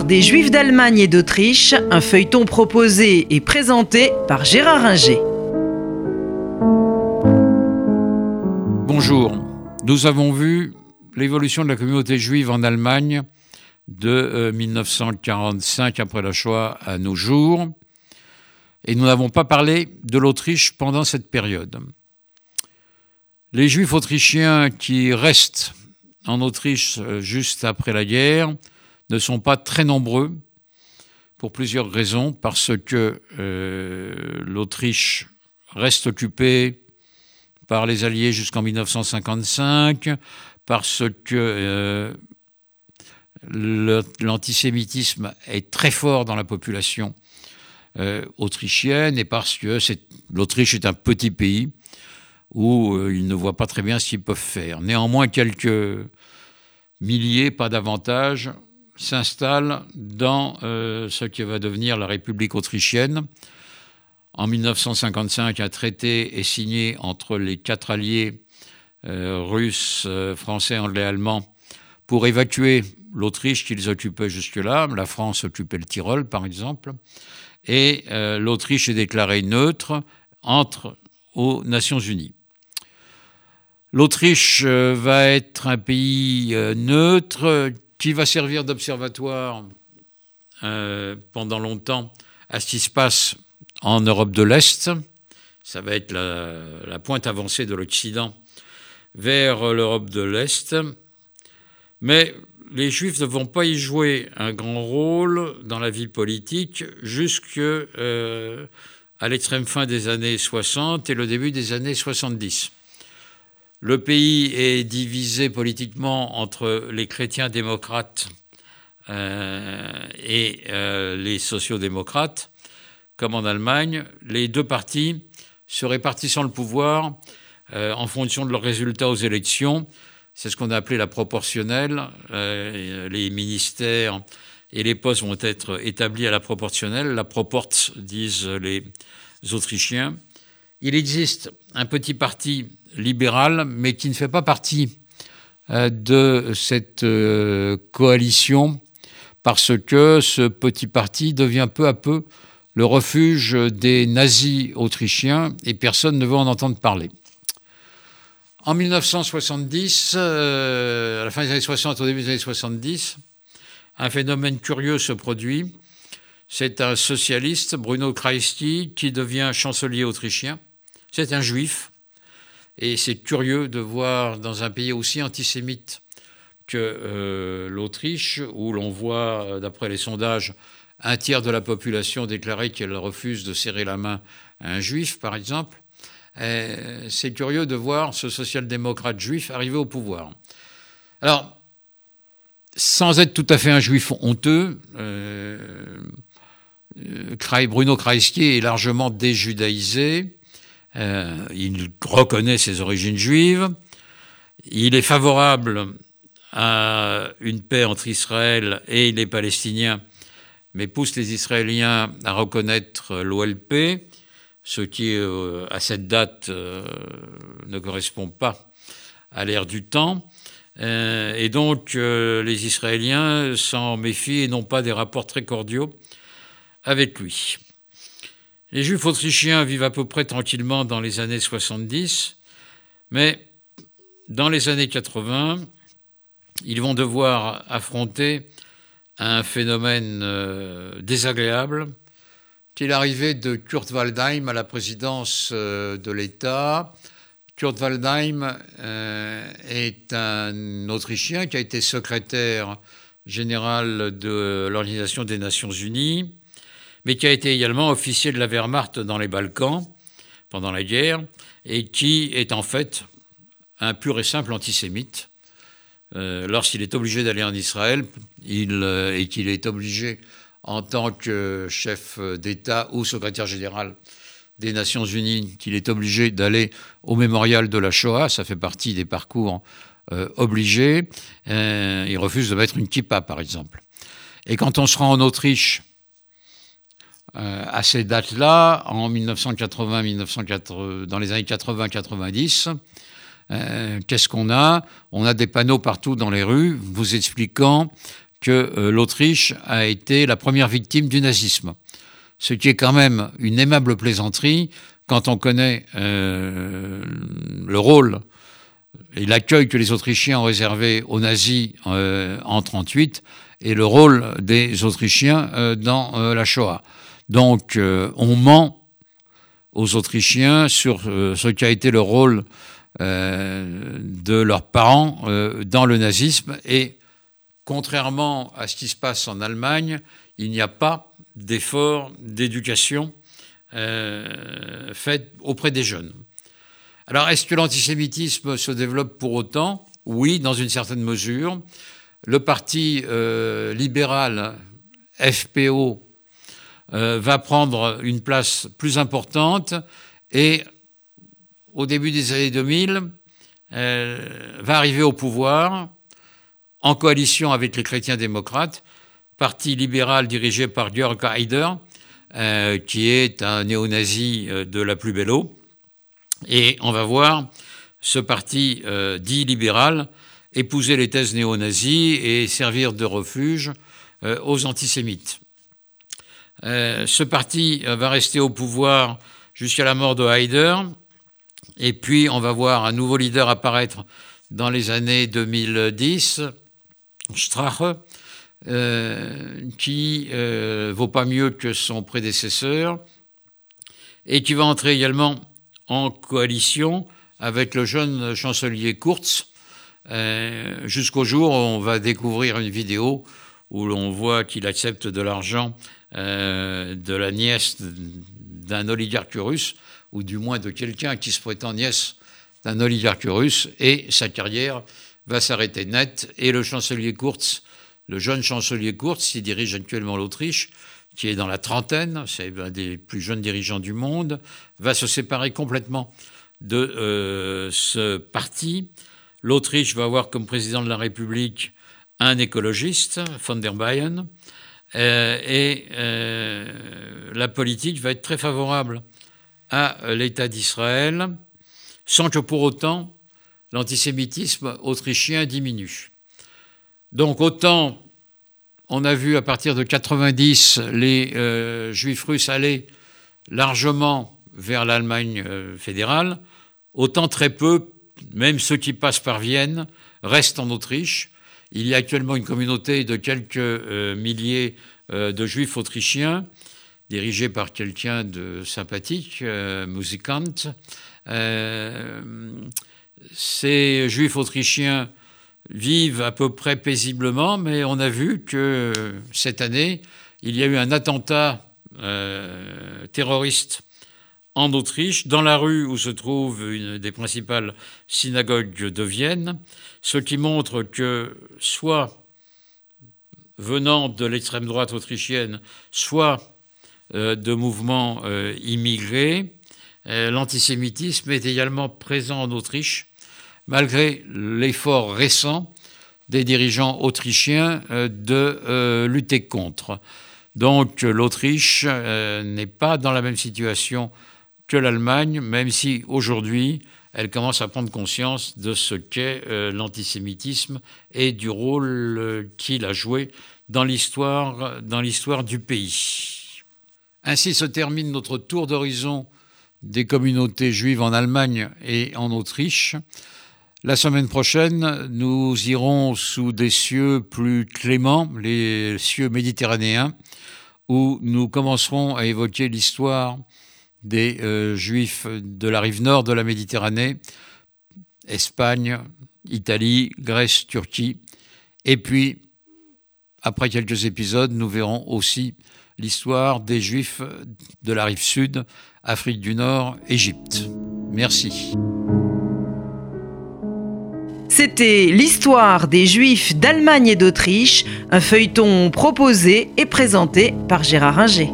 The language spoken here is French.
Des Juifs d'Allemagne et d'Autriche, un feuilleton proposé et présenté par Gérard Inger. Bonjour, nous avons vu l'évolution de la communauté juive en Allemagne de 1945 euh, après la Shoah à nos jours, et nous n'avons pas parlé de l'Autriche pendant cette période. Les juifs autrichiens qui restent en Autriche euh, juste après la guerre ne sont pas très nombreux pour plusieurs raisons, parce que euh, l'Autriche reste occupée par les Alliés jusqu'en 1955, parce que euh, l'antisémitisme est très fort dans la population euh, autrichienne, et parce que l'Autriche est un petit pays où ils ne voient pas très bien ce qu'ils peuvent faire. Néanmoins, quelques milliers, pas davantage, s'installe dans euh, ce qui va devenir la République autrichienne. En 1955, un traité est signé entre les quatre alliés euh, russes, euh, français, anglais, allemands pour évacuer l'Autriche qu'ils occupaient jusque-là. La France occupait le Tyrol, par exemple. Et l'Autriche est déclarée neutre entre aux Nations Unies. L'Autriche va être un pays neutre qui va servir d'observatoire euh, pendant longtemps à ce qui se passe en Europe de l'Est. Ça va être la, pointe avancée de l'Occident vers l'Europe de l'Est. Mais les Juifs ne vont pas y jouer un grand rôle dans la vie politique jusqu'à euh, l'extrême fin des années 60 et le début des années 70. Le pays est divisé politiquement entre les chrétiens démocrates euh, et euh, les sociaux-démocrates, comme en Allemagne. Les deux partis se répartissant le pouvoir euh, en fonction de leurs résultats aux élections. C'est ce qu'on a appelé la proportionnelle. les ministères et les postes vont être établis à la proportionnelle. La proporte, disent les Autrichiens. Il existe un petit parti libéral, mais qui ne fait pas partie euh, de cette euh, coalition, parce que ce petit parti devient peu à peu le refuge des nazis autrichiens et personne ne veut en entendre parler. En 1970, euh, à la fin des années 60, au début des années 70, un phénomène curieux se produit. C'est un socialiste, Bruno Kreisky, qui devient chancelier autrichien. C'est un juif et c'est curieux de voir dans un pays aussi antisémite que euh, l'Autriche, où l'on voit, euh, d'après les sondages, un tiers de la population déclarer qu'elle refuse de serrer la main à un juif, par exemple, euh, c'est curieux de voir ce social-démocrate juif arriver au pouvoir. Alors, sans être tout à fait un juif honteux, Bruno Kreisky est largement déjudaïsé. Euh, il reconnaît ses origines juives. Il est favorable à une paix entre Israël et les Palestiniens, mais pousse les Israéliens à reconnaître l'OLP, ce qui, euh, à cette date, euh, ne correspond pas à l'ère du temps. et donc, les Israéliens s'en méfient et n'ont pas des rapports très cordiaux avec lui. Les Juifs autrichiens vivent à peu près tranquillement dans les années 70, mais dans les années 80, ils vont devoir affronter un phénomène euh, désagréable, qui est l'arrivée de Kurt Waldheim à la présidence euh, de l'État. Kurt Waldheim euh, est un Autrichien qui a été secrétaire général de l'Organisation des Nations Unies, mais qui a été également officier de la Wehrmacht dans les Balkans pendant la guerre, et qui est en fait un pur et simple antisémite. Euh, lorsqu'il est obligé d'aller en Israël euh, et qu'il est obligé en tant que chef d'État ou secrétaire général des Nations Unies, qu'il est obligé d'aller au mémorial de la Shoah, ça fait partie des parcours euh, obligés, il refuse de mettre une kippa, par exemple. Et quand on se rend en Autriche, euh, à ces dates-là, en 1980, 1980, dans les années 80-90, euh, qu'est-ce qu'on a? On a des panneaux partout dans les rues vous expliquant que l'Autriche a été la première victime du nazisme. Ce qui est quand même une aimable plaisanterie quand on connaît le rôle et l'accueil que les Autrichiens ont réservé aux nazis euh, en 1938 et le rôle des Autrichiens euh, dans euh, la Shoah. Donc on ment aux Autrichiens sur ce qui a été le rôle de leurs parents dans le nazisme et contrairement à ce qui se passe en Allemagne, il n'y a pas d'effort d'éducation fait auprès des jeunes. Alors, est-ce que l'antisémitisme se développe pour autant? Oui, dans une certaine mesure. Le parti euh, libéral FPO euh, va prendre une place plus importante et au début des années 2000 euh, va arriver au pouvoir en coalition avec les chrétiens démocrates, parti libéral dirigé par Georg Haider, qui est un néo-nazi de la plus belle eau. Et on va voir ce parti euh, dit libéral épouser les thèses néo-nazis et servir de refuge euh, aux antisémites. Euh, ce parti va rester au pouvoir jusqu'à la mort de Haider, et puis on va voir un nouveau leader apparaître dans les années 2010, Strache, qui vaut pas mieux que son prédécesseur, et qui va entrer également en coalition avec le jeune chancelier Kurz, euh, jusqu'au jour où on va découvrir une vidéo où l'on voit qu'il accepte de l'argent euh, de la nièce d'un oligarque russe, ou du moins de quelqu'un qui se prétend nièce d'un oligarque russe, et sa carrière va s'arrêter net. Et le chancelier Kurz, le jeune chancelier Kurz, qui dirige actuellement l'Autriche, qui est dans la trentaine, c'est un des plus jeunes dirigeants du monde, va se séparer complètement de euh, ce parti. L'Autriche va avoir comme président de la République un écologiste, von der Leyen, euh, et euh, la politique va être très favorable à l'État d'Israël, sans que pour autant l'antisémitisme autrichien diminue. Donc autant on a vu à partir de 90 les euh, juifs russes aller largement vers l'Allemagne fédérale, autant très peu, même ceux qui passent par Vienne, restent en Autriche. Il y a actuellement une communauté de quelques euh, milliers de juifs autrichiens, dirigés par quelqu'un de sympathique, Musikant. ces juifs autrichiens vivent à peu près paisiblement, mais on a vu que cette année, il y a eu un attentat euh, terroriste en Autriche, dans la rue où se trouve une des principales synagogues de Vienne, ce qui montre que soit venant de l'extrême droite autrichienne, soit euh, de mouvements euh, immigrés, l'antisémitisme est également présent en Autriche malgré l'effort récent des dirigeants autrichiens euh, de euh, lutter contre. Donc l'Autriche euh, n'est pas dans la même situation que l'Allemagne, même si aujourd'hui elle commence à prendre conscience de ce qu'est l'antisémitisme et du rôle qu'il a joué dans l'histoire, dans l'histoire du pays. Ainsi se termine notre tour d'horizon des communautés juives en Allemagne et en Autriche. La semaine prochaine, nous irons sous des cieux plus cléments, les cieux méditerranéens, où nous commencerons à évoquer l'histoire des euh, Juifs de la rive nord de la Méditerranée, Espagne, Italie, Grèce, Turquie. Et puis, après quelques épisodes, nous verrons aussi l'histoire des Juifs de la rive sud, Afrique du Nord, Égypte. Merci. C'était l'histoire des Juifs d'Allemagne et d'Autriche, un feuilleton proposé et présenté par Gérard Inger.